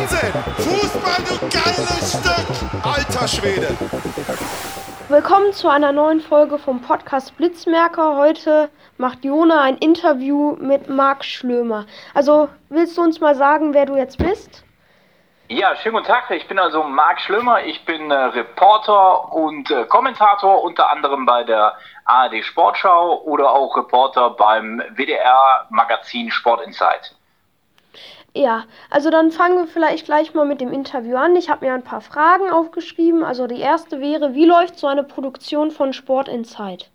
Wahnsinn. Fußball, du geiles Stück. Alter Schwede. Willkommen zu einer neuen Folge vom Podcast Blitzmerker. Heute macht Jona ein Interview mit Marc Schlömer. Also willst du uns mal sagen, wer du jetzt bist? Ja, schönen guten Tag. Ich bin also Marc Schlömer. Ich bin äh, Reporter und äh, Kommentator unter anderem bei der ARD Sportschau oder auch Reporter beim WDR Magazin Sport Insight. Ja, also dann fangen wir vielleicht gleich mal mit dem Interview an. Ich habe mir ein paar Fragen aufgeschrieben. Also die erste wäre, wie läuft so eine Produktion von Sport Insight?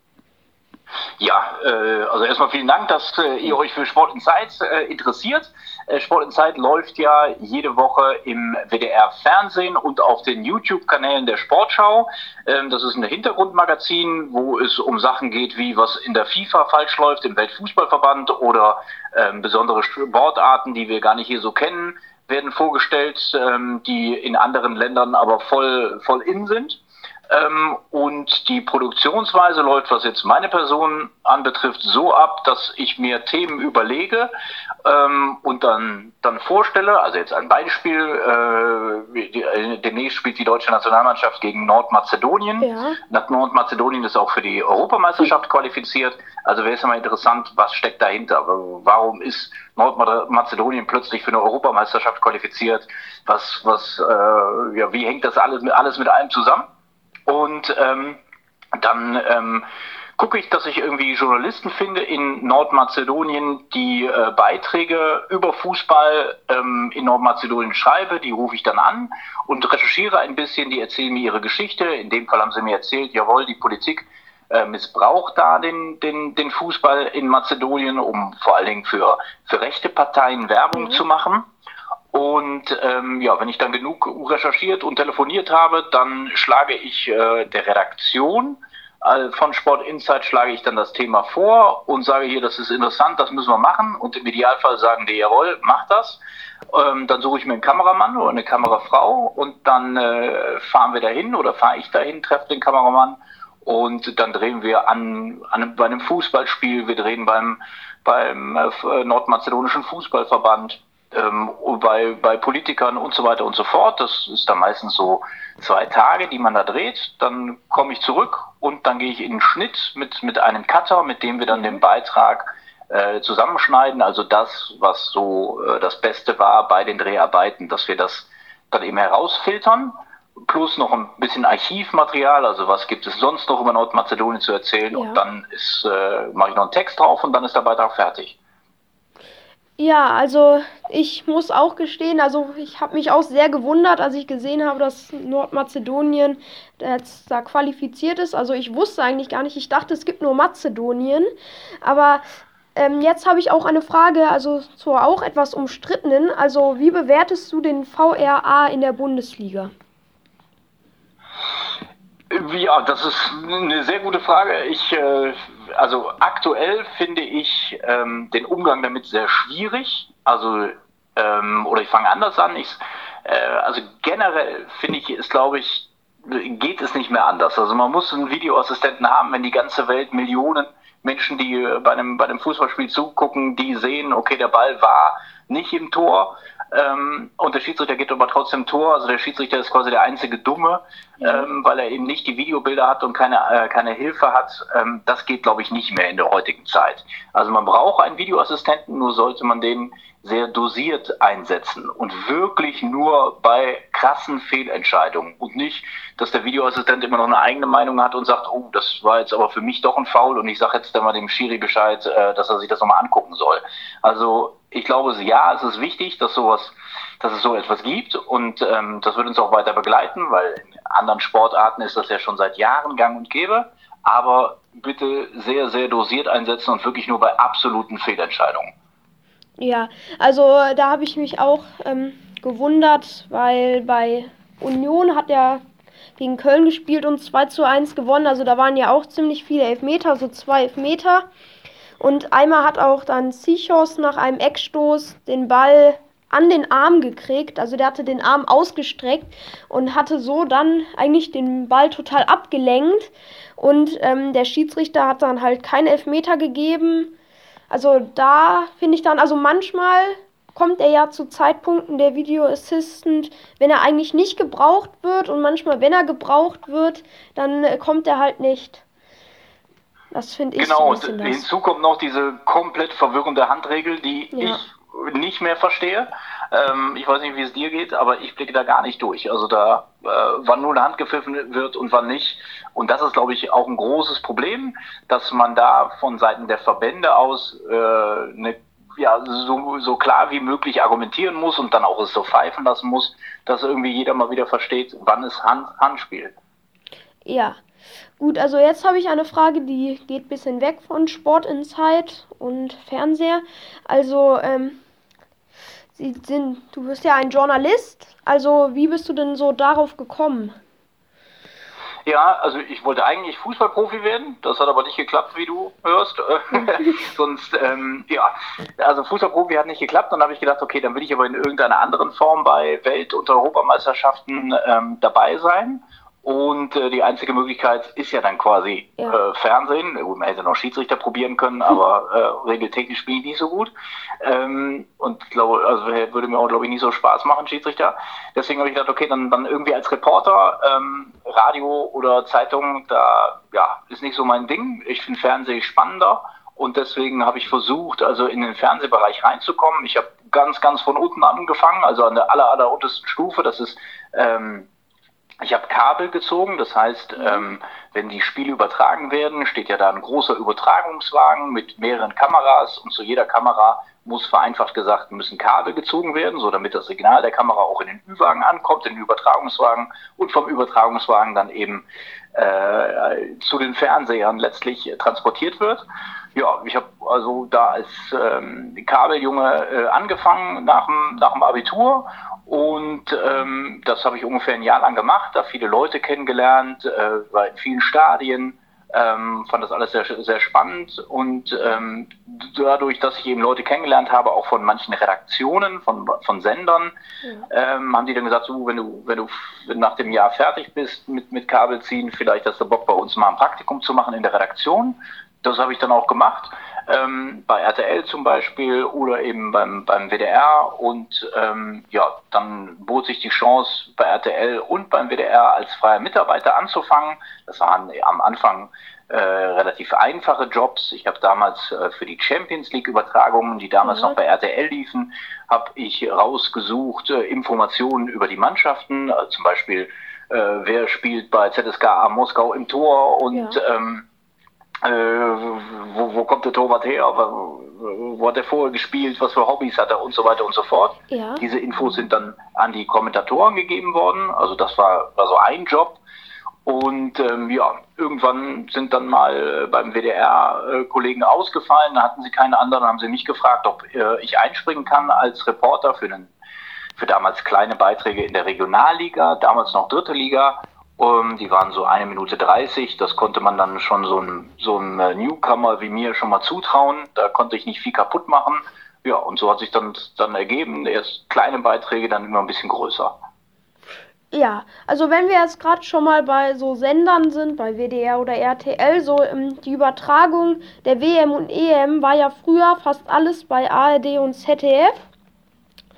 Ja, äh, also erstmal vielen Dank, dass äh, ihr euch für Sport Insight äh, interessiert. Äh, Sport Insight läuft ja jede Woche im WDR Fernsehen und auf den YouTube-Kanälen der Sportschau. Ähm, das ist ein Hintergrundmagazin, wo es um Sachen geht, wie was in der FIFA falsch läuft, im Weltfußballverband oder ähm, besondere Sportarten, die wir gar nicht hier so kennen, werden vorgestellt, ähm, die in anderen Ländern aber voll, voll in sind. Ähm, und die Produktionsweise läuft, was jetzt meine Person anbetrifft, so ab, dass ich mir Themen überlege ähm, und dann, dann vorstelle. Also jetzt ein Beispiel, äh, die, äh, demnächst spielt die deutsche Nationalmannschaft gegen Nordmazedonien. Ja. Nordmazedonien ist auch für die Europameisterschaft qualifiziert. Also wäre es mal interessant, was steckt dahinter? Warum ist Nordmazedonien plötzlich für eine Europameisterschaft qualifiziert? Was, was, äh, ja, wie hängt das alles mit, alles mit allem zusammen? Und ähm, dann ähm, gucke ich, dass ich irgendwie Journalisten finde in Nordmazedonien, die äh, Beiträge über Fußball ähm, in Nordmazedonien schreibe. Die rufe ich dann an und recherchiere ein bisschen. Die erzählen mir ihre Geschichte. In dem Fall haben sie mir erzählt, jawohl, die Politik äh, missbraucht da den, den, den Fußball in Mazedonien, um vor allen Dingen für, für rechte Parteien Werbung zu machen. Und ähm, ja, wenn ich dann genug recherchiert und telefoniert habe, dann schlage ich äh, der Redaktion äh, von Sport Insight schlage ich dann das Thema vor und sage hier, das ist interessant, das müssen wir machen. Und im Idealfall sagen die, jawohl, mach das. Ähm, dann suche ich mir einen Kameramann oder eine Kamerafrau und dann äh, fahren wir dahin oder fahre ich dahin, treffe den Kameramann und dann drehen wir an, an bei einem Fußballspiel, wir drehen beim, beim äh, nordmazedonischen Fußballverband ähm, bei, bei Politikern und so weiter und so fort. Das ist dann meistens so zwei Tage, die man da dreht. Dann komme ich zurück und dann gehe ich in den Schnitt mit, mit einem Cutter, mit dem wir dann den Beitrag äh, zusammenschneiden. Also das, was so äh, das Beste war bei den Dreharbeiten, dass wir das dann eben herausfiltern. Plus noch ein bisschen Archivmaterial, also was gibt es sonst noch über Nordmazedonien zu erzählen. Ja. Und dann ist, äh, mache ich noch einen Text drauf und dann ist der Beitrag fertig. Ja, also ich muss auch gestehen, also ich habe mich auch sehr gewundert, als ich gesehen habe, dass Nordmazedonien jetzt da qualifiziert ist. Also ich wusste eigentlich gar nicht, ich dachte, es gibt nur Mazedonien. Aber ähm, jetzt habe ich auch eine Frage, also zur auch etwas umstrittenen. Also wie bewertest du den VRA in der Bundesliga? Ja, das ist eine sehr gute Frage. Ich, äh, also aktuell finde ich ähm, den Umgang damit sehr schwierig. Also, ähm, oder ich fange anders an. Ich, äh, also generell finde ich, ist glaube ich, geht es nicht mehr anders. Also man muss einen Videoassistenten haben, wenn die ganze Welt Millionen Menschen, die äh, bei einem, bei einem Fußballspiel zugucken, die sehen, okay, der Ball war nicht im Tor. Ähm, und der Schiedsrichter geht aber trotzdem Tor. Also der Schiedsrichter ist quasi der einzige Dumme, ähm, weil er eben nicht die Videobilder hat und keine, äh, keine Hilfe hat. Ähm, das geht, glaube ich, nicht mehr in der heutigen Zeit. Also man braucht einen Videoassistenten, nur sollte man den sehr dosiert einsetzen und wirklich nur bei krassen Fehlentscheidungen und nicht, dass der Videoassistent immer noch eine eigene Meinung hat und sagt, oh, das war jetzt aber für mich doch ein Foul und ich sage jetzt dann mal dem Schiri Bescheid, äh, dass er sich das nochmal angucken soll. Also ich glaube, ja, es ist wichtig, dass sowas, dass es so etwas gibt und ähm, das wird uns auch weiter begleiten, weil in anderen Sportarten ist das ja schon seit Jahren gang und gäbe. Aber bitte sehr, sehr dosiert einsetzen und wirklich nur bei absoluten Fehlentscheidungen. Ja, also da habe ich mich auch ähm, gewundert, weil bei Union hat er gegen Köln gespielt und 2 zu 1 gewonnen. Also da waren ja auch ziemlich viele Elfmeter, so zwei Elfmeter. Und einmal hat auch dann Sichos nach einem Eckstoß den Ball an den Arm gekriegt. Also der hatte den Arm ausgestreckt und hatte so dann eigentlich den Ball total abgelenkt. Und ähm, der Schiedsrichter hat dann halt keinen Elfmeter gegeben. Also da finde ich dann, also manchmal kommt er ja zu Zeitpunkten der Video Assistant, wenn er eigentlich nicht gebraucht wird und manchmal, wenn er gebraucht wird, dann äh, kommt er halt nicht. Das finde ich Genau, so und hinzu kommt noch diese komplett verwirrende Handregel, die ja. ich nicht mehr verstehe. Ähm, ich weiß nicht, wie es dir geht, aber ich blicke da gar nicht durch. Also da, äh, wann nur eine Hand gepfiffen wird und wann nicht. Und das ist, glaube ich, auch ein großes Problem, dass man da von Seiten der Verbände aus äh, eine ja, so, so klar wie möglich argumentieren muss und dann auch es so pfeifen lassen muss, dass irgendwie jeder mal wieder versteht, wann es Hand, Handspiel. Ja, gut, also jetzt habe ich eine Frage, die geht ein bisschen weg von Sport Insight und Fernseher. Also, ähm, Sie sind, du bist ja ein Journalist, also wie bist du denn so darauf gekommen? Ja, also ich wollte eigentlich Fußballprofi werden, das hat aber nicht geklappt, wie du hörst. Sonst, ähm, ja, also Fußballprofi hat nicht geklappt. Dann habe ich gedacht, okay, dann will ich aber in irgendeiner anderen Form bei Welt- und Europameisterschaften ähm, dabei sein. Und äh, die einzige Möglichkeit ist ja dann quasi ja. Äh, Fernsehen. Gut, man hätte noch Schiedsrichter probieren können, aber äh, regeltechnisch spiele ich nicht so gut. Ähm, und glaube, also würde mir auch, glaube ich, nicht so Spaß machen, Schiedsrichter. Deswegen habe ich gedacht, okay, dann, dann irgendwie als Reporter, ähm, Radio oder Zeitung, da ja, ist nicht so mein Ding. Ich finde Fernsehen spannender. Und deswegen habe ich versucht, also in den Fernsehbereich reinzukommen. Ich habe ganz, ganz von unten angefangen, also an der aller, aller untersten Stufe. Das ist ähm, ich habe Kabel gezogen, das heißt, mhm. ähm, wenn die Spiele übertragen werden, steht ja da ein großer Übertragungswagen mit mehreren Kameras und zu jeder Kamera muss vereinfacht gesagt, müssen Kabel gezogen werden, so damit das Signal der Kamera auch in den Ü-Wagen ankommt, in den Übertragungswagen und vom Übertragungswagen dann eben äh, zu den Fernsehern letztlich äh, transportiert wird. Ja, ich habe also da als ähm, Kabeljunge äh, angefangen nach dem, nach dem Abitur und ähm, das habe ich ungefähr ein Jahr lang gemacht, da viele Leute kennengelernt, äh, war in vielen Stadien, ähm, fand das alles sehr, sehr spannend und ähm, dadurch, dass ich eben Leute kennengelernt habe, auch von manchen Redaktionen, von, von Sendern, ja. ähm, haben die dann gesagt, so, wenn du, wenn du nach dem Jahr fertig bist mit, mit Kabelziehen, vielleicht hast du Bock bei uns mal ein Praktikum zu machen in der Redaktion. Das habe ich dann auch gemacht ähm, bei RTL zum Beispiel oder eben beim, beim WDR. Und ähm, ja, dann bot sich die Chance, bei RTL und beim WDR als freier Mitarbeiter anzufangen. Das waren am Anfang äh, relativ einfache Jobs. Ich habe damals äh, für die Champions League Übertragungen, die damals mhm. noch bei RTL liefen, habe ich rausgesucht äh, Informationen über die Mannschaften, äh, zum Beispiel äh, wer spielt bei ZSKA Moskau im Tor und ja. ähm, äh, wo, wo, kommt der Torwart her, wo hat er vorher gespielt, was für Hobbys hat er und so weiter und so fort. Ja. Diese Infos sind dann an die Kommentatoren gegeben worden. Also das war, war so ein Job. Und ähm, ja, irgendwann sind dann mal beim WDR äh, Kollegen ausgefallen, da hatten sie keine anderen, haben sie mich gefragt, ob äh, ich einspringen kann als Reporter für, einen, für damals kleine Beiträge in der Regionalliga, damals noch dritte Liga. Um, die waren so eine Minute 30. Das konnte man dann schon so ein, so ein äh, Newcomer wie mir schon mal zutrauen. Da konnte ich nicht viel kaputt machen. Ja, und so hat sich dann, dann ergeben. Erst kleine Beiträge, dann immer ein bisschen größer. Ja, also wenn wir jetzt gerade schon mal bei so Sendern sind, bei WDR oder RTL, so ähm, die Übertragung der WM und EM war ja früher fast alles bei ARD und ZDF.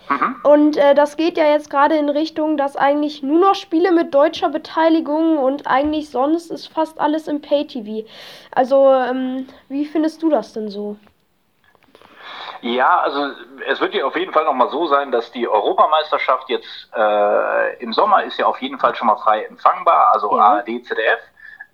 Mhm. Und äh, das geht ja jetzt gerade in Richtung, dass eigentlich nur noch Spiele mit deutscher Beteiligung und eigentlich sonst ist fast alles im Pay-TV. Also, ähm, wie findest du das denn so? Ja, also es wird ja auf jeden Fall nochmal so sein, dass die Europameisterschaft jetzt äh, im Sommer ist ja auf jeden Fall schon mal frei empfangbar, also ja. ARD, ZDF.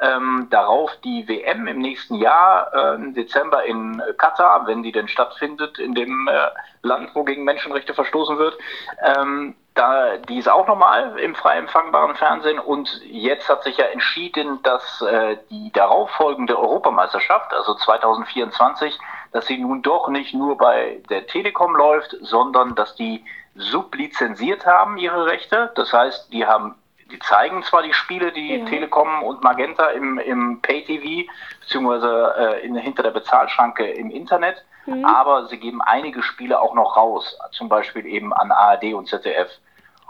Ähm, darauf die WM im nächsten Jahr, äh, im Dezember in Katar, wenn die denn stattfindet, in dem äh, Land, wo gegen Menschenrechte verstoßen wird. Ähm, da, die ist auch nochmal im frei empfangbaren Fernsehen und jetzt hat sich ja entschieden, dass äh, die darauffolgende Europameisterschaft, also 2024, dass sie nun doch nicht nur bei der Telekom läuft, sondern dass die sublizenziert haben, ihre Rechte. Das heißt, die haben die zeigen zwar die Spiele, die ja. Telekom und Magenta im, im Pay-TV, beziehungsweise äh, in, hinter der Bezahlschranke im Internet, mhm. aber sie geben einige Spiele auch noch raus, zum Beispiel eben an ARD und ZDF.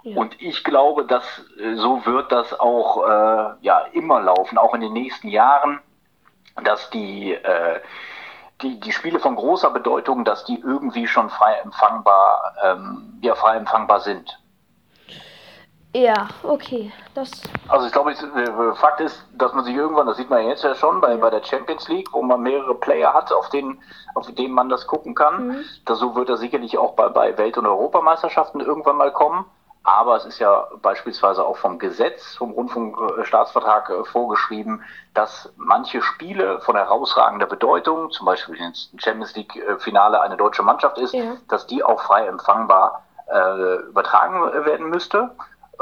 Ja. Und ich glaube, dass äh, so wird das auch äh, ja, immer laufen, auch in den nächsten Jahren, dass die, äh, die, die Spiele von großer Bedeutung, dass die irgendwie schon frei empfangbar, ähm, ja, frei empfangbar sind. Ja, okay. Das also ich glaube, äh, Fakt ist, dass man sich irgendwann, das sieht man jetzt ja schon bei, ja. bei der Champions League, wo man mehrere Player hat, auf denen, auf denen man das gucken kann. Mhm. Das, so wird er sicherlich auch bei, bei Welt- und Europameisterschaften irgendwann mal kommen. Aber es ist ja beispielsweise auch vom Gesetz, vom Rundfunkstaatsvertrag äh, vorgeschrieben, dass manche Spiele von herausragender Bedeutung, zum Beispiel ins Champions League-Finale eine deutsche Mannschaft ist, ja. dass die auch frei empfangbar äh, übertragen werden müsste.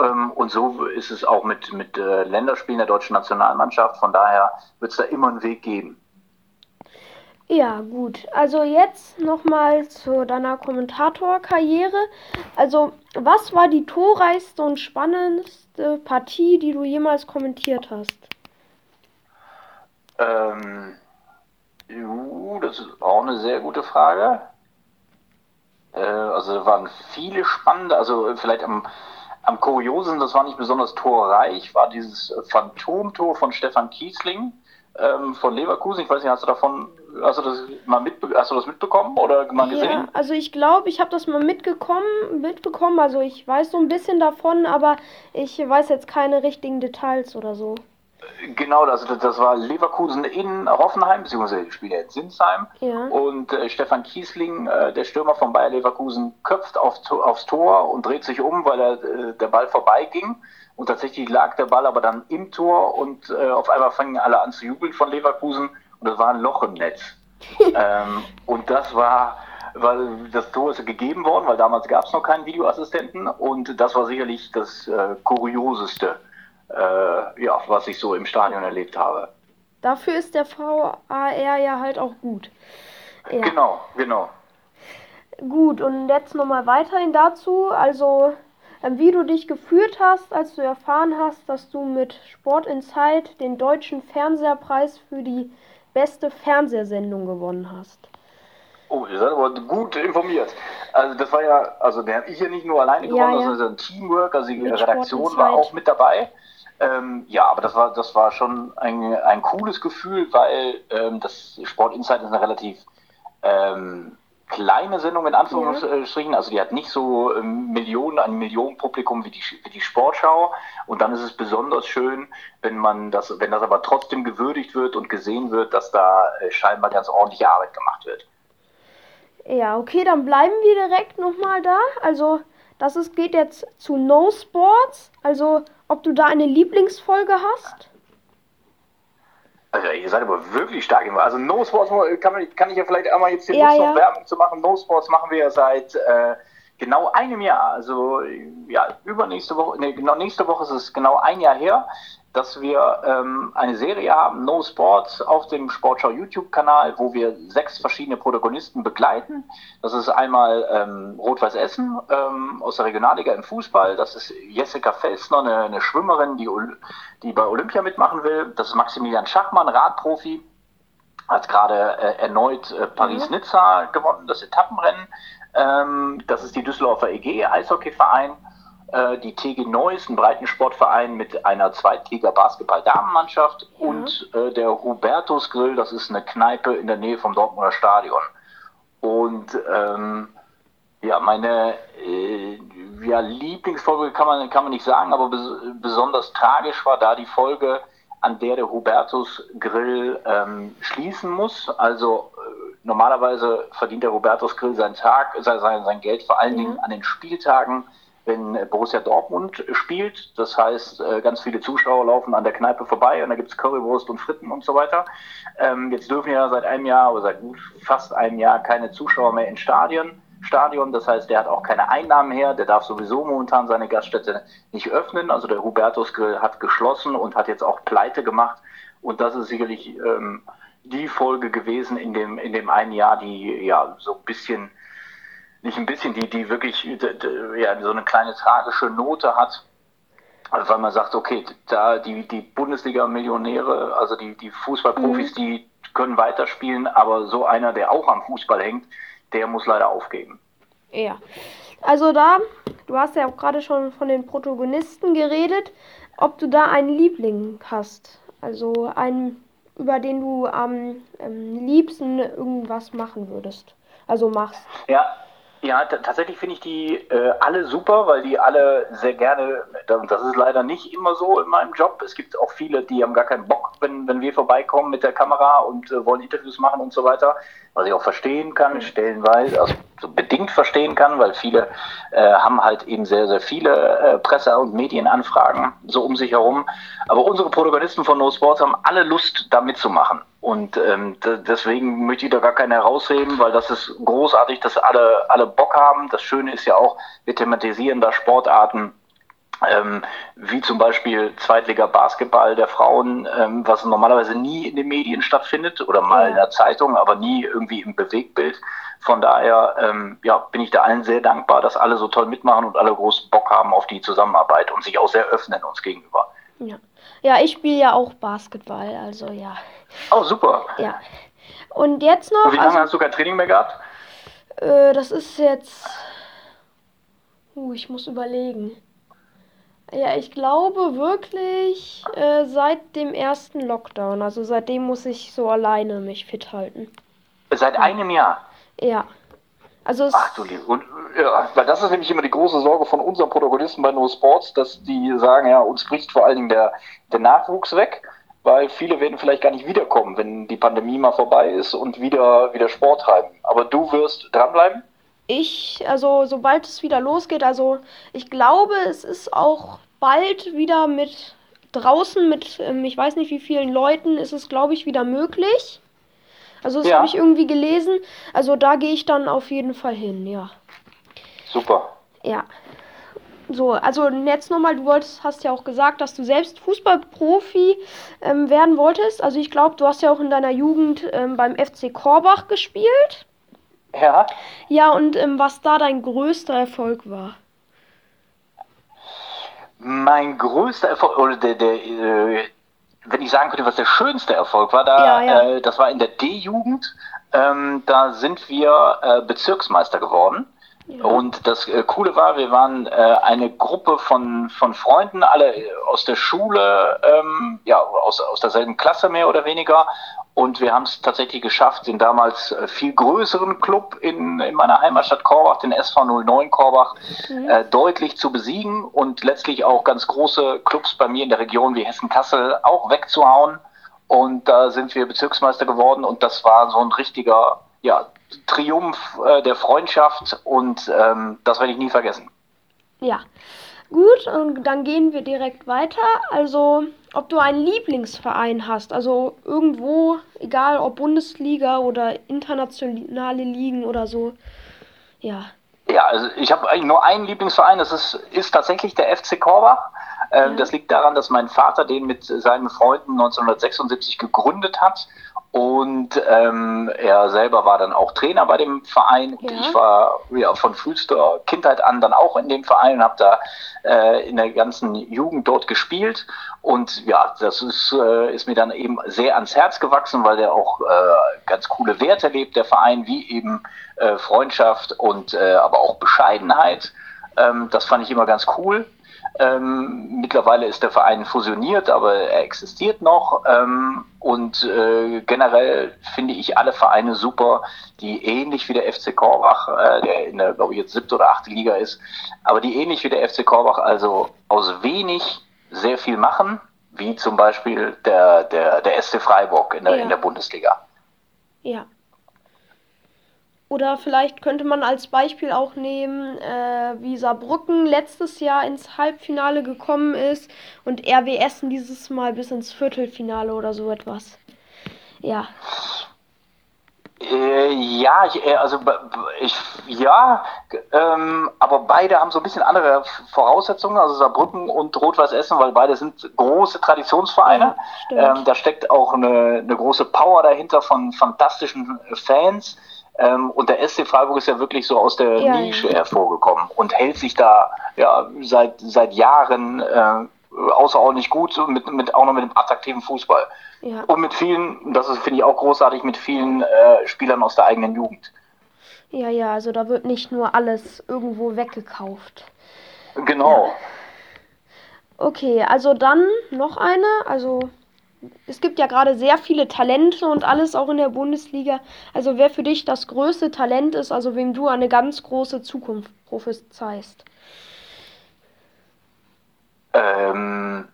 Ähm, und so ist es auch mit, mit äh, Länderspielen der deutschen Nationalmannschaft. Von daher wird es da immer einen Weg geben. Ja, gut. Also jetzt nochmal zu deiner Kommentatorkarriere. Also, was war die torreichste und spannendste Partie, die du jemals kommentiert hast? Ähm, das ist auch eine sehr gute Frage. Äh, also, da waren viele spannende, also vielleicht am am kuriosen, das war nicht besonders torreich, war dieses Phantomtor von Stefan Kiesling ähm, von Leverkusen. Ich weiß nicht, hast du davon, hast du das mal mit, hast du das mitbekommen oder mal gesehen? Ja, also ich glaube, ich habe das mal mitgekommen, mitbekommen. Also ich weiß so ein bisschen davon, aber ich weiß jetzt keine richtigen Details oder so. Genau, das, das war Leverkusen in Hoffenheim, beziehungsweise spielt er in Sinsheim. Ja. Und äh, Stefan Kiesling, äh, der Stürmer von Bayer Leverkusen, köpft auf, aufs Tor und dreht sich um, weil er, äh, der Ball vorbeiging. Und tatsächlich lag der Ball aber dann im Tor und äh, auf einmal fangen alle an zu jubeln von Leverkusen und das war ein Loch im Netz. ähm, und das war, weil das Tor ist gegeben worden, weil damals gab es noch keinen Videoassistenten und das war sicherlich das äh, Kurioseste ja, was ich so im Stadion erlebt habe. Dafür ist der VAR ja halt auch gut. Ja. Genau, genau. Gut, und jetzt nochmal weiterhin dazu, also ähm, wie du dich gefühlt hast, als du erfahren hast, dass du mit Sport Insight den deutschen Fernseherpreis für die beste Fernsehsendung gewonnen hast. Oh, ihr seid aber gut informiert. Also das war ja, also der habe ich ja nicht nur alleine gewonnen, ja, ja. sondern Teamwork, also die mit Redaktion war auch mit dabei. Ähm, ja, aber das war, das war schon ein, ein cooles Gefühl, weil ähm, das Sport Insight ist eine relativ ähm, kleine Sendung in Anführungsstrichen. Also die hat nicht so ähm, Millionen, ein Millionenpublikum wie die, wie die Sportschau. Und dann ist es besonders schön, wenn man das, wenn das aber trotzdem gewürdigt wird und gesehen wird, dass da äh, scheinbar ganz ordentliche Arbeit gemacht wird. Ja, okay, dann bleiben wir direkt nochmal da. Also das ist, geht jetzt zu No Sports. Also ob du da eine Lieblingsfolge hast? Also ihr seid aber wirklich stark immer. Also No Sports kann, man, kann ich ja vielleicht einmal jetzt den ja, Nutzen ja. Werbung zu machen. No Sports machen wir ja seit äh, genau einem Jahr. Also ja, übernächste Woche, nee, genau nächste Woche ist es genau ein Jahr her dass wir ähm, eine Serie haben, No Sports, auf dem Sportschau YouTube-Kanal, wo wir sechs verschiedene Protagonisten begleiten. Das ist einmal ähm, Rot-Weiß Essen ähm, aus der Regionalliga im Fußball. Das ist Jessica Felsner, eine, eine Schwimmerin, die, die bei Olympia mitmachen will. Das ist Maximilian Schachmann, Radprofi. Hat gerade äh, erneut äh, Paris-Nizza gewonnen, das Etappenrennen. Ähm, das ist die Düsseldorfer EG, Eishockeyverein. Äh, die TG Neuss, ein Breitensportverein mit einer Zweitliga-Basketball-Damenmannschaft ja. und äh, der Hubertus Grill, das ist eine Kneipe in der Nähe vom Dortmunder Stadion. Und ähm, ja, meine äh, ja, Lieblingsfolge kann man, kann man nicht sagen, aber bes besonders tragisch war da die Folge, an der der Hubertus Grill ähm, schließen muss. Also äh, normalerweise verdient der Hubertus Grill seinen Tag, sein, sein Geld vor allen ja. Dingen an den Spieltagen wenn Borussia Dortmund spielt. Das heißt, äh, ganz viele Zuschauer laufen an der Kneipe vorbei und da gibt es Currywurst und Fritten und so weiter. Ähm, jetzt dürfen ja seit einem Jahr oder seit gut fast einem Jahr keine Zuschauer mehr ins Stadion. Stadion, das heißt, der hat auch keine Einnahmen her, der darf sowieso momentan seine Gaststätte nicht öffnen. Also der Hubertus Grill hat geschlossen und hat jetzt auch Pleite gemacht. Und das ist sicherlich ähm, die Folge gewesen in dem, in dem einen Jahr, die ja so ein bisschen nicht ein bisschen, die, die wirklich ja, so eine kleine tragische Note hat. Also weil man sagt, okay, da die, die Bundesliga-Millionäre, also die, die Fußballprofis, mhm. die können weiterspielen, aber so einer, der auch am Fußball hängt, der muss leider aufgeben. Ja. Also da, du hast ja auch gerade schon von den Protagonisten geredet, ob du da einen Liebling hast. Also einen, über den du am ähm, liebsten irgendwas machen würdest. Also machst. Ja, ja, tatsächlich finde ich die äh, alle super, weil die alle sehr gerne, das ist leider nicht immer so in meinem Job. Es gibt auch viele, die haben gar keinen Bock, wenn, wenn wir vorbeikommen mit der Kamera und äh, wollen Interviews machen und so weiter. Was ich auch verstehen kann, mhm. stellenweise, also so bedingt verstehen kann, weil viele äh, haben halt eben sehr, sehr viele äh, Presse- und Medienanfragen so um sich herum. Aber unsere Protagonisten von No Sports haben alle Lust, da mitzumachen. Und ähm, deswegen möchte ich da gar keine herausreden, weil das ist großartig, dass alle, alle Bock haben. Das Schöne ist ja auch, wir thematisieren da Sportarten, ähm, wie zum Beispiel Zweitliga Basketball der Frauen, ähm, was normalerweise nie in den Medien stattfindet oder mal in der Zeitung, aber nie irgendwie im Bewegtbild. Von daher ähm, ja, bin ich da allen sehr dankbar, dass alle so toll mitmachen und alle großen Bock haben auf die Zusammenarbeit und sich auch sehr öffnen uns gegenüber. Ja, ja ich spiele ja auch Basketball, also ja. Oh, super. Ja. Und jetzt noch. Und wie lange also, hast du kein Training mehr gehabt? Äh, das ist jetzt. Uh, ich muss überlegen. Ja, ich glaube wirklich äh, seit dem ersten Lockdown. Also seitdem muss ich so alleine mich fit halten. Seit einem Jahr? Ja. Also Ach du lieb. Und, ja, weil das ist nämlich immer die große Sorge von unseren Protagonisten bei No Sports, dass die sagen, ja, uns bricht vor allen Dingen der, der Nachwuchs weg weil viele werden vielleicht gar nicht wiederkommen, wenn die Pandemie mal vorbei ist und wieder, wieder Sport treiben. Aber du wirst dranbleiben? Ich, also sobald es wieder losgeht, also ich glaube, es ist auch bald wieder mit draußen mit, ähm, ich weiß nicht wie vielen Leuten, ist es, glaube ich, wieder möglich. Also das ja. habe ich irgendwie gelesen. Also da gehe ich dann auf jeden Fall hin, ja. Super. Ja. So, also jetzt nochmal, du wolltest, hast ja auch gesagt, dass du selbst Fußballprofi ähm, werden wolltest. Also ich glaube, du hast ja auch in deiner Jugend ähm, beim FC Korbach gespielt. Ja. Ja, und ähm, was da dein größter Erfolg war? Mein größter Erfolg, oder der, der äh, wenn ich sagen könnte, was der schönste Erfolg war, da, ja, ja. Äh, das war in der D-Jugend. Ähm, da sind wir äh, Bezirksmeister geworden. Und das äh, Coole war, wir waren äh, eine Gruppe von, von Freunden, alle aus der Schule, ähm, ja, aus, aus derselben Klasse mehr oder weniger. Und wir haben es tatsächlich geschafft, den damals äh, viel größeren Club in, in meiner Heimatstadt Korbach, den SV 09 Korbach, mhm. äh, deutlich zu besiegen und letztlich auch ganz große Clubs bei mir in der Region wie Hessen-Kassel auch wegzuhauen. Und da sind wir Bezirksmeister geworden und das war so ein richtiger ja, Triumph äh, der Freundschaft und ähm, das werde ich nie vergessen. Ja, gut, und dann gehen wir direkt weiter. Also, ob du einen Lieblingsverein hast, also irgendwo, egal ob Bundesliga oder internationale Ligen oder so. Ja. Ja, also ich habe eigentlich nur einen Lieblingsverein, das ist, ist tatsächlich der FC Korbach. Ähm, ja. Das liegt daran, dass mein Vater den mit seinen Freunden 1976 gegründet hat und ähm, er selber war dann auch Trainer bei dem Verein. Ja. Ich war ja von frühester Kindheit an dann auch in dem Verein und habe da äh, in der ganzen Jugend dort gespielt. Und ja, das ist, äh, ist mir dann eben sehr ans Herz gewachsen, weil der auch äh, ganz coole Werte lebt, der Verein, wie eben äh, Freundschaft und äh, aber auch Bescheidenheit. Ähm, das fand ich immer ganz cool. Ähm, mittlerweile ist der Verein fusioniert, aber er existiert noch. Ähm, und äh, generell finde ich alle Vereine super, die ähnlich wie der FC Korbach, äh, der in der, glaube ich, jetzt siebte oder achte Liga ist, aber die ähnlich wie der FC Korbach also aus wenig sehr viel machen, wie zum Beispiel der, der, der SC Freiburg in der, ja. in der Bundesliga. Ja. Oder vielleicht könnte man als Beispiel auch nehmen, äh, wie Saarbrücken letztes Jahr ins Halbfinale gekommen ist und RW Essen dieses Mal bis ins Viertelfinale oder so etwas. Ja. Äh, ja, ich, äh, also ich, ja, ähm, aber beide haben so ein bisschen andere Voraussetzungen, also Saarbrücken und Rot-Weiß Essen, weil beide sind große Traditionsvereine. Ja, ähm, da steckt auch eine, eine große Power dahinter von fantastischen Fans Ähm, und der SC Freiburg ist ja wirklich so aus der Ja, Nische ja. hervorgekommen und hält sich da ja seit seit Jahren äh, außerordentlich gut so mit, mit auch noch mit einem attraktiven Fußball Ja. und mit vielen, das ist finde ich auch großartig, mit vielen äh, Spielern aus der eigenen Jugend. Ja, ja, also da wird nicht nur alles irgendwo weggekauft. Genau. Okay, also dann noch eine. Also es gibt ja gerade sehr viele Talente und alles auch in der Bundesliga. Also wer für dich das größte Talent ist, also wem du eine ganz große Zukunft prophezeist. Ähm,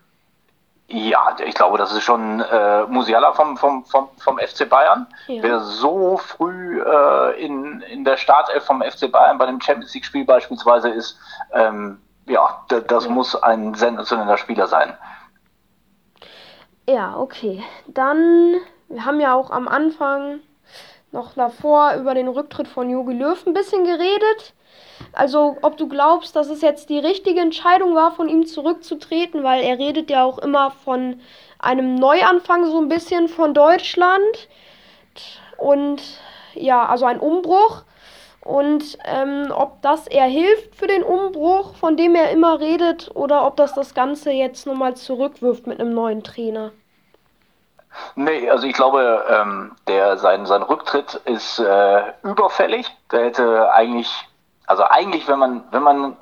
ja, ich glaube, das ist schon äh, Musiala vom, vom, vom, vom FC Bayern. Ja. Wer so früh äh, in, in der Startelf vom FC Bayern bei einem Champions League-Spiel beispielsweise ist, ähm, ja, das Ja. muss ein sensationeller Spieler sein. Ja, okay. Dann, wir haben ja auch am Anfang noch davor über den Rücktritt von Jogi Löw ein bisschen geredet. Also, ob du glaubst, dass es jetzt die richtige Entscheidung war, von ihm zurückzutreten, weil er redet ja auch immer von einem Neuanfang so ein bisschen von Deutschland. Und ja, also ein Umbruch. Und ähm, ob das eher hilft für den Umbruch, von dem er immer redet, oder ob das das Ganze jetzt nochmal zurückwirft mit einem neuen Trainer. Nee, also ich glaube, ähm, der, sein, sein Rücktritt ist äh, überfällig. Der hätte eigentlich, also eigentlich, wenn man, wenn man,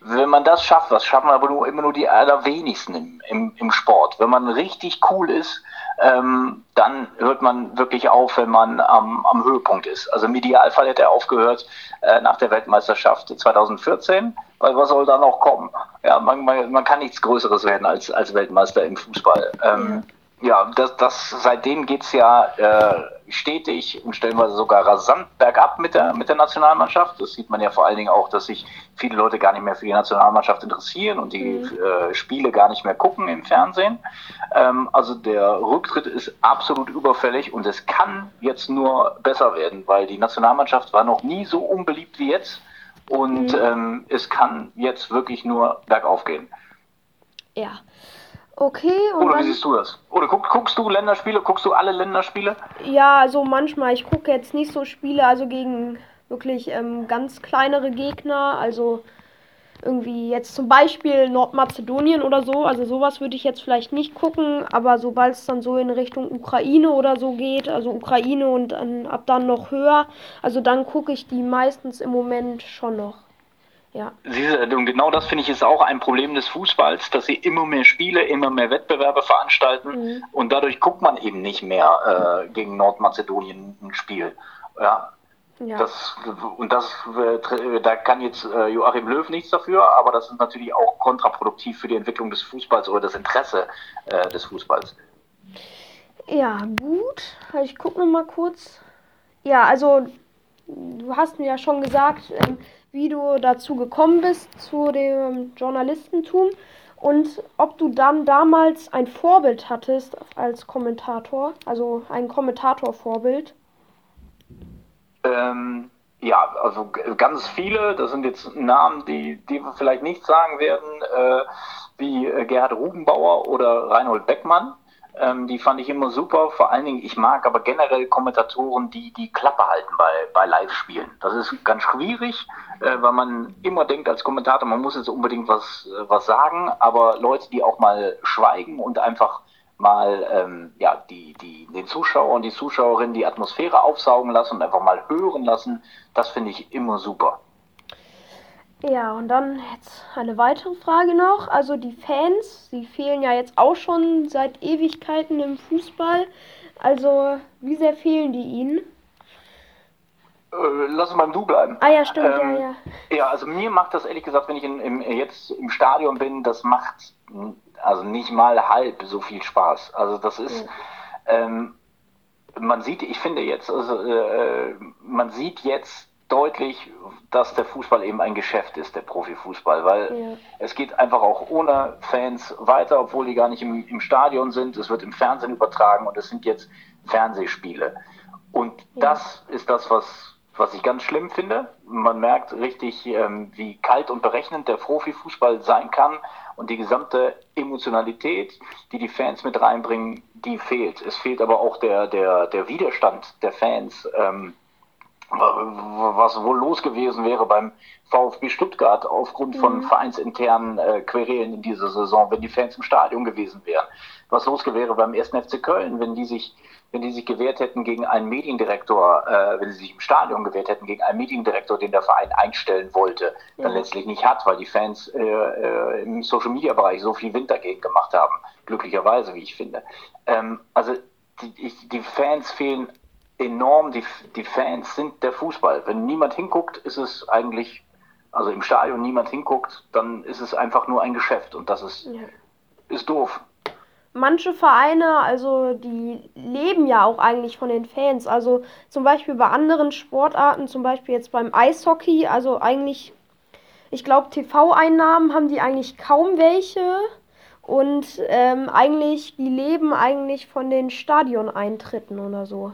wenn man das schafft, das schaffen aber nur, immer nur die allerwenigsten im, im, im Sport. Wenn man richtig cool ist, ähm, dann hört man wirklich auf, wenn man am, am Höhepunkt ist. Also im Idealfall hätte er aufgehört äh, nach der Weltmeisterschaft 2014, weil was soll da noch kommen? Ja, man, man, man kann nichts Größeres werden als, als Weltmeister im Fußball. Ähm, ja, das, das seitdem geht's ja äh, stetig und stellenweise sogar rasant bergab mit der mit der Nationalmannschaft. Das sieht man ja vor allen Dingen auch, dass sich viele Leute gar nicht mehr für die Nationalmannschaft interessieren und die äh, Spiele gar nicht mehr gucken im Fernsehen. Ähm, also der Rücktritt ist absolut überfällig und es kann jetzt nur besser werden, weil die Nationalmannschaft war noch nie so unbeliebt wie jetzt und ähm, es kann jetzt wirklich nur bergauf gehen. Ja. Okay, Oder wie siehst du das? Oder guck, guckst du Länderspiele? Guckst du alle Länderspiele? ja, also manchmal, ich gucke jetzt nicht so Spiele, also gegen wirklich ähm, ganz kleinere Gegner, also irgendwie jetzt zum Beispiel Nordmazedonien oder so, also sowas würde ich jetzt vielleicht nicht gucken, aber sobald es dann so in Richtung Ukraine oder so geht, also Ukraine und dann, ab dann noch höher, also dann gucke ich die meistens im Moment schon noch. Ja. Siehst du, Und genau das finde ich ist auch ein Problem des Fußballs, dass sie immer mehr Spiele, immer mehr Wettbewerbe veranstalten und dadurch guckt man eben nicht mehr äh, gegen Nordmazedonien ein Spiel. Ja, Ja. das und das äh, da kann jetzt äh, Joachim Löw nichts dafür, aber das ist natürlich auch kontraproduktiv für die Entwicklung des Fußballs oder das Interesse äh, des Fußballs. Ja, gut. Also Ich gucke noch mal kurz. Ja, also du hast mir ja schon gesagt, ähm, wie du dazu gekommen bist zu dem Journalistentum und ob du dann damals ein Vorbild hattest als Kommentator, also ein Kommentatorvorbild. Ähm, ja, also ganz viele, das sind jetzt Namen, die, die wir vielleicht nicht sagen werden, äh, wie äh, Gerhard Rubenbauer oder Reinhold Beckmann. Ähm, die fand ich immer super. Vor allen Dingen, ich mag aber generell Kommentatoren, die die Klappe halten bei, bei Live-Spielen. Das ist ganz schwierig, äh, weil man immer denkt als Kommentator, man muss jetzt unbedingt was, äh, was sagen, aber Leute, die auch mal schweigen und einfach mal ähm, ja, die, die, den Zuschauer und die Zuschauerinnen die Atmosphäre aufsaugen lassen und einfach mal hören lassen, das finde ich immer super. Ja, und dann jetzt eine weitere Frage noch. Also die Fans, sie fehlen ja jetzt auch schon seit Ewigkeiten im Fußball. Also wie sehr fehlen die ihnen? Äh, lass uns beim Du bleiben. Ah ja, stimmt, Ähm, ja, ja. Ja, also mir macht das ehrlich gesagt, wenn ich in, im, jetzt im Stadion bin, das macht also nicht mal halb so viel Spaß. Also das ist, ähm, man sieht, ich finde jetzt, also, äh, man sieht jetzt deutlich, dass der Fußball eben ein Geschäft ist, der Profifußball, weil Ja. es geht einfach auch ohne Fans weiter, obwohl die gar nicht im, im Stadion sind. Es wird im Fernsehen übertragen und es sind jetzt Fernsehspiele. Und das ist das, was, was ich ganz schlimm finde. Man merkt richtig, ähm, wie kalt und berechnend der Profifußball sein kann und die gesamte Emotionalität, die die Fans mit reinbringen, die fehlt. Es fehlt aber auch der, der, der Widerstand der Fans. Ähm, was wohl los gewesen wäre beim VfB Stuttgart aufgrund von mhm. vereinsinternen äh, Querelen in dieser Saison, wenn die Fans im Stadion gewesen wären. Was los wäre beim 1. FC Köln, wenn die sich, wenn die sich gewehrt hätten gegen einen Mediendirektor, äh, wenn sie sich im Stadion gewehrt hätten gegen einen Mediendirektor, den der Verein einstellen wollte, ja. dann letztlich nicht hat, weil die Fans äh, äh, im Social Media Bereich so viel Wind dagegen gemacht haben. Glücklicherweise, wie ich finde. Ähm, also die, die Fans fehlen enorm. Die, die Fans sind der Fußball. Wenn niemand hinguckt, ist es eigentlich, also im Stadion niemand hinguckt, dann ist es einfach nur ein Geschäft und das ist, ja. ist doof. Manche Vereine, also die leben ja auch eigentlich von den Fans. Also zum Beispiel bei anderen Sportarten, zum Beispiel jetzt beim Eishockey, also eigentlich, ich glaube, TV-Einnahmen haben die eigentlich kaum welche. Und ähm, eigentlich, die leben eigentlich von den Stadioneintritten oder so.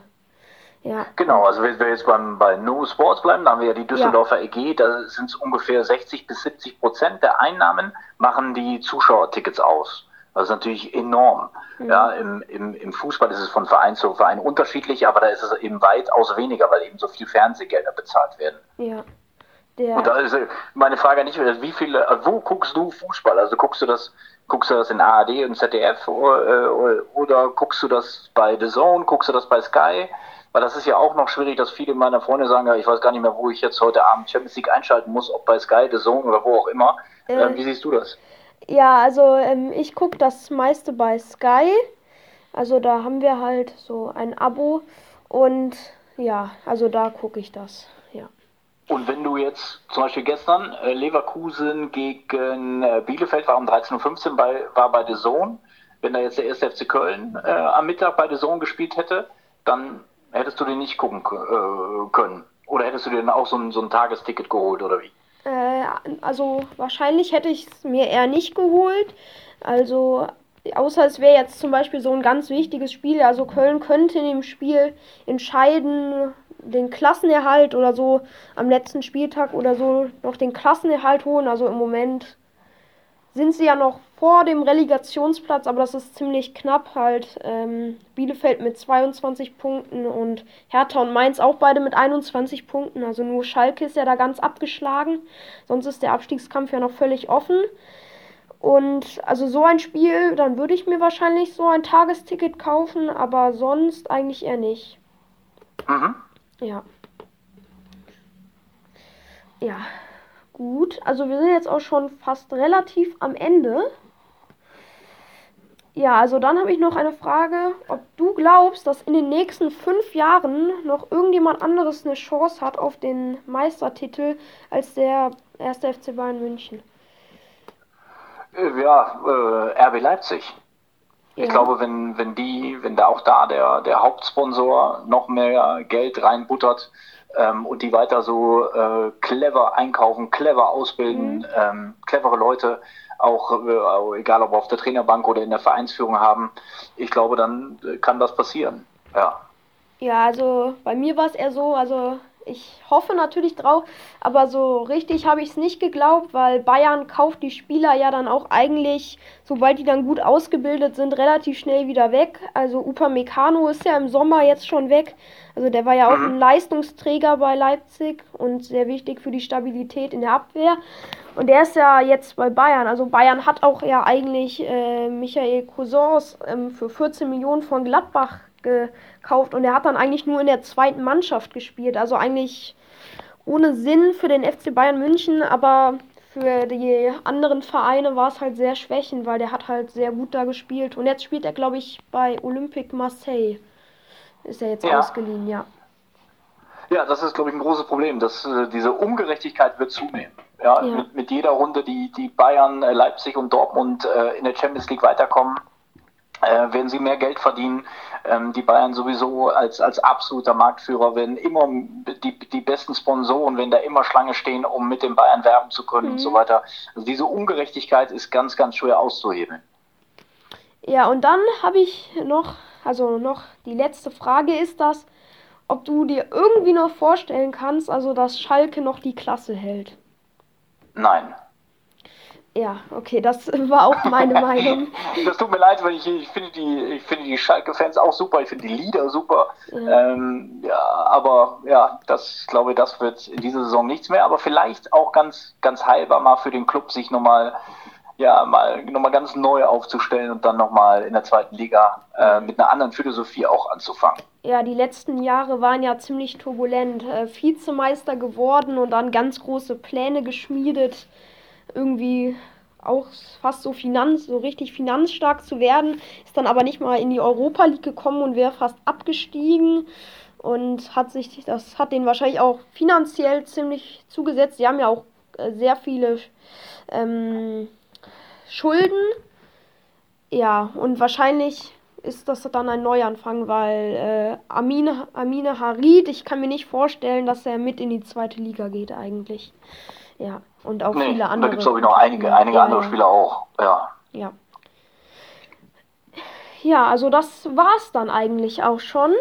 Ja. Genau, also wenn wir jetzt beim, bei No Sports bleiben, da haben wir ja die Düsseldorfer ja. EG, da sind es ungefähr 60 bis 70 Prozent der Einnahmen, machen die Zuschauertickets aus. Das ist natürlich enorm. Mhm. Ja, im, im, Im Fußball ist es von Verein zu Verein unterschiedlich, aber da ist es eben weitaus weniger, weil eben so viel Fernsehgelder bezahlt werden. Ja. Der Und da ist meine Frage nicht, wie viele, wo guckst du Fußball? Also guckst du das, guckst du das in ARD und ZDF oder, oder guckst du das bei The Zone, guckst du das bei Sky? Weil das ist ja auch noch schwierig, dass viele meiner Freunde sagen, ja, ich weiß gar nicht mehr, wo ich jetzt heute Abend Champions League einschalten muss, ob bei Sky, The Zone oder wo auch immer. Äh, ähm, wie siehst du das? Ja, also ähm, ich gucke das meiste bei Sky. Also da haben wir halt so ein Abo und ja, also da gucke ich das, ja. Und wenn du jetzt zum Beispiel gestern äh, Leverkusen gegen äh, Bielefeld war um 13.15 Uhr bei, war bei The Zone, wenn da jetzt der 1. FC Köln äh, am Mittag bei The Zone gespielt hätte, dann hättest du den nicht gucken äh, können. Oder hättest du dir dann auch so ein, so ein Tagesticket geholt oder wie? Äh, also wahrscheinlich hätte ich es mir eher nicht geholt. Also außer es wäre jetzt zum Beispiel so ein ganz wichtiges Spiel. Also Köln könnte in dem Spiel entscheiden, den Klassenerhalt oder so am letzten Spieltag oder so noch den Klassenerhalt holen. Also im Moment sind sie ja noch vor dem Relegationsplatz, aber das ist ziemlich knapp halt. Ähm, Bielefeld mit 22 Punkten und Hertha und Mainz auch beide mit 21 Punkten. Also nur Schalke ist ja da ganz abgeschlagen. Sonst ist der Abstiegskampf ja noch völlig offen. Und also so ein Spiel, dann würde ich mir wahrscheinlich so ein Tagesticket kaufen, aber sonst eigentlich eher nicht. Mhm. Ja. Ja. Gut, also wir sind jetzt auch schon fast relativ am Ende. Ja, also dann habe ich noch eine Frage, ob du glaubst, dass in den nächsten fünf Jahren noch irgendjemand anderes eine Chance hat auf den Meistertitel als der erste FC Bayern München. Äh, ja, äh, RB Leipzig. Ja. Ich glaube, wenn, wenn die, wenn da auch da der, der Hauptsponsor noch mehr Geld reinbuttert ähm, und die weiter so äh, clever einkaufen, clever ausbilden, mhm. ähm, clevere Leute, auch äh, egal ob auf der Trainerbank oder in der Vereinsführung haben, ich glaube, dann äh, kann das passieren. Ja. Ja, also bei mir war es eher so, also ich hoffe natürlich drauf, aber so richtig habe ich es nicht geglaubt, weil Bayern kauft die Spieler ja dann auch eigentlich, sobald die dann gut ausgebildet sind, relativ schnell wieder weg. Also Upamecano ist ja im Sommer jetzt schon weg. Also der war ja auch mhm. ein Leistungsträger bei Leipzig und sehr wichtig für die Stabilität in der Abwehr. Und der ist ja jetzt bei Bayern. Also Bayern hat auch ja eigentlich äh, Michael Cousins ähm, für 14 Millionen von Gladbach gekauft und er hat dann eigentlich nur in der zweiten Mannschaft gespielt. Also eigentlich ohne Sinn für den FC Bayern München, aber für die anderen Vereine war es halt sehr schwächend, weil der hat halt sehr gut da gespielt. Und jetzt spielt er, glaube ich, bei Olympique Marseille. Ist er jetzt ja. ausgeliehen, ja. Ja, das ist, glaube ich, ein großes Problem. Dass, äh, diese Ungerechtigkeit wird zunehmen. Ja, ja. Mit, mit, jeder Runde, die, die Bayern, äh, Leipzig und Dortmund äh, in der Champions League weiterkommen, äh, werden sie mehr Geld verdienen. Ähm, die Bayern sowieso als, als absoluter Marktführer werden immer die, die besten Sponsoren, wenn da immer Schlange stehen, um mit den Bayern werben zu können mhm. und so mhm. weiter. Also diese Ungerechtigkeit ist ganz, ganz schwer auszuhebeln. Ja, und dann habe ich noch, also noch die letzte Frage ist das, ob du dir irgendwie noch vorstellen kannst, also dass Schalke noch die Klasse hält. Nein. Ja, okay, das war auch meine Meinung. das tut mir leid, weil ich, ich finde die, ich finde die Schalke-Fans auch super, ich finde die Lieder super. Ja. Ähm, ja, aber ja, das glaube ich, das wird in dieser Saison nichts mehr. Aber vielleicht auch ganz, ganz heilbar mal für den Club sich nochmal ja, mal nochmal ganz neu aufzustellen und dann nochmal in der zweiten Liga äh, mit einer anderen Philosophie auch anzufangen. Ja, die letzten Jahre waren ja ziemlich turbulent. Äh, Vizemeister geworden und dann ganz große Pläne geschmiedet irgendwie auch fast so finanz, so richtig finanzstark zu werden, ist dann aber nicht mal in die Europa League gekommen und wäre fast abgestiegen und hat sich, das hat denen wahrscheinlich auch finanziell ziemlich zugesetzt. Sie haben ja auch äh, sehr viele ähm, Schulden. Ja, und wahrscheinlich ist das dann ein Neuanfang, weil äh, Amine, Amine Harid, ich kann mir nicht vorstellen, dass er mit in die zweite Liga geht eigentlich. Ja, und auch nee, viele andere. Da gibt es, glaube ich, noch einige, einige ja, andere. Spieler auch. Ja. Ja. Ja, also das war es dann eigentlich auch schon.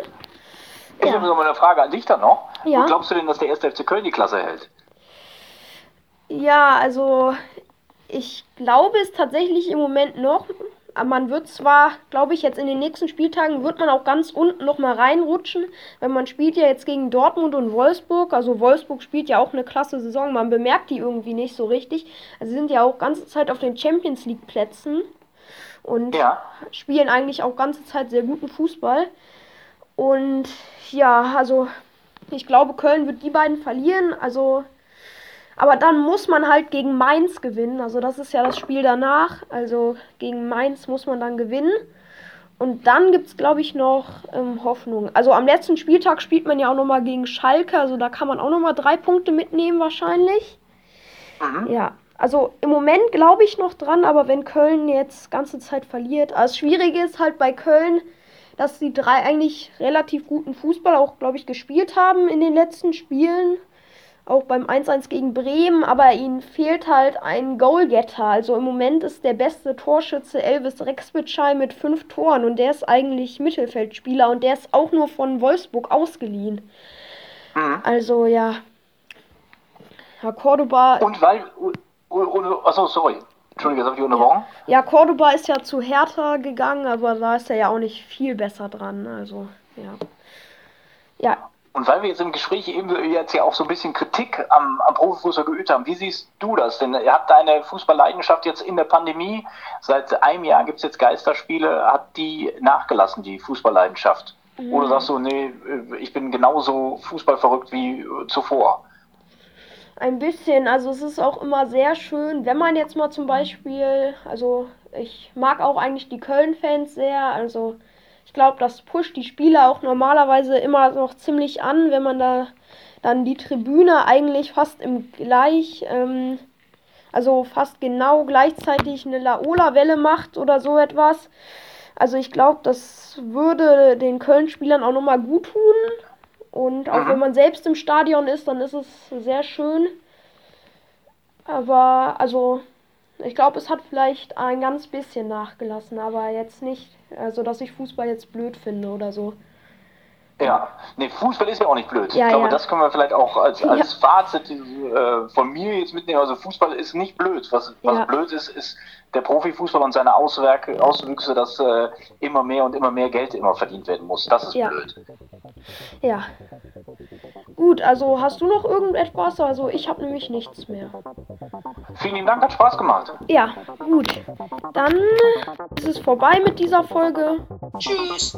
Ich ja. habe noch mal eine Frage an dich dann noch. Ja. Wo glaubst du denn, dass der erste FC Köln die Klasse hält? Ja, also ich glaube es tatsächlich im Moment noch man wird zwar, glaube ich, jetzt in den nächsten Spieltagen wird man auch ganz unten noch mal reinrutschen, weil man spielt ja jetzt gegen Dortmund und Wolfsburg. Also Wolfsburg spielt ja auch eine klasse Saison. Man bemerkt die irgendwie nicht so richtig. Also sie sind ja auch ganze Zeit auf den Champions League Plätzen und ja. spielen eigentlich auch ganze Zeit sehr guten Fußball. Und ja, also ich glaube, Köln wird die beiden verlieren. Also aber dann muss man halt gegen Mainz gewinnen. Also das ist ja das Spiel danach. Also gegen Mainz muss man dann gewinnen. Und dann gibt es, glaube ich, noch ähm, Hoffnung. Also am letzten Spieltag spielt man ja auch nochmal gegen Schalke. Also da kann man auch nochmal drei Punkte mitnehmen wahrscheinlich. Mhm. Ja, also im Moment glaube ich noch dran, aber wenn Köln jetzt ganze Zeit verliert. Also das Schwierige ist halt bei Köln, dass die drei eigentlich relativ guten Fußball auch, glaube ich, gespielt haben in den letzten Spielen auch beim 1-1 gegen Bremen, aber ihnen fehlt halt ein Goalgetter. Also im Moment ist der beste Torschütze Elvis Rexbitschei mit fünf Toren und der ist eigentlich Mittelfeldspieler und der ist auch nur von Wolfsburg ausgeliehen. Mhm. Also ja. Herr Cordoba. Und weil. Achso, sorry. Entschuldige, habe ich unterbrochen. Ja. ja, Cordoba ist ja zu Hertha gegangen, aber da ist er ja auch nicht viel besser dran. Also, ja. Ja, und weil wir jetzt im Gespräch eben jetzt ja auch so ein bisschen Kritik am, am Profifußball geübt haben, wie siehst du das? Denn ihr habt deine Fußballleidenschaft jetzt in der Pandemie, seit einem Jahr gibt es jetzt Geisterspiele, hat die nachgelassen, die Fußballleidenschaft? Mhm. Oder sagst du, nee, ich bin genauso fußballverrückt wie zuvor? Ein bisschen, also es ist auch immer sehr schön, wenn man jetzt mal zum Beispiel, also ich mag auch eigentlich die Köln-Fans sehr, also glaube, das pusht die Spieler auch normalerweise immer noch ziemlich an, wenn man da dann die Tribüne eigentlich fast im gleich, ähm, also fast genau gleichzeitig eine Laola-Welle macht oder so etwas. Also ich glaube, das würde den Köln-Spielern auch nochmal gut tun. Und auch mhm. wenn man selbst im Stadion ist, dann ist es sehr schön. Aber also ich glaube, es hat vielleicht ein ganz bisschen nachgelassen, aber jetzt nicht, also dass ich Fußball jetzt blöd finde oder so. Ja, nee, Fußball ist ja auch nicht blöd. Ja, ich glaube, ja. das können wir vielleicht auch als, als ja. Fazit äh, von mir jetzt mitnehmen. Also Fußball ist nicht blöd. Was, was blöd ist, ist der Profifußball und seine Auswerke, Auswüchse, dass äh, immer mehr und immer mehr Geld immer verdient werden muss. Das ist blöd. Ja. Gut, also hast du noch irgendetwas? Also ich habe nämlich nichts mehr. Vielen Dank, hat Spaß gemacht. Ja, gut. Dann ist es vorbei mit dieser Folge. Tschüss.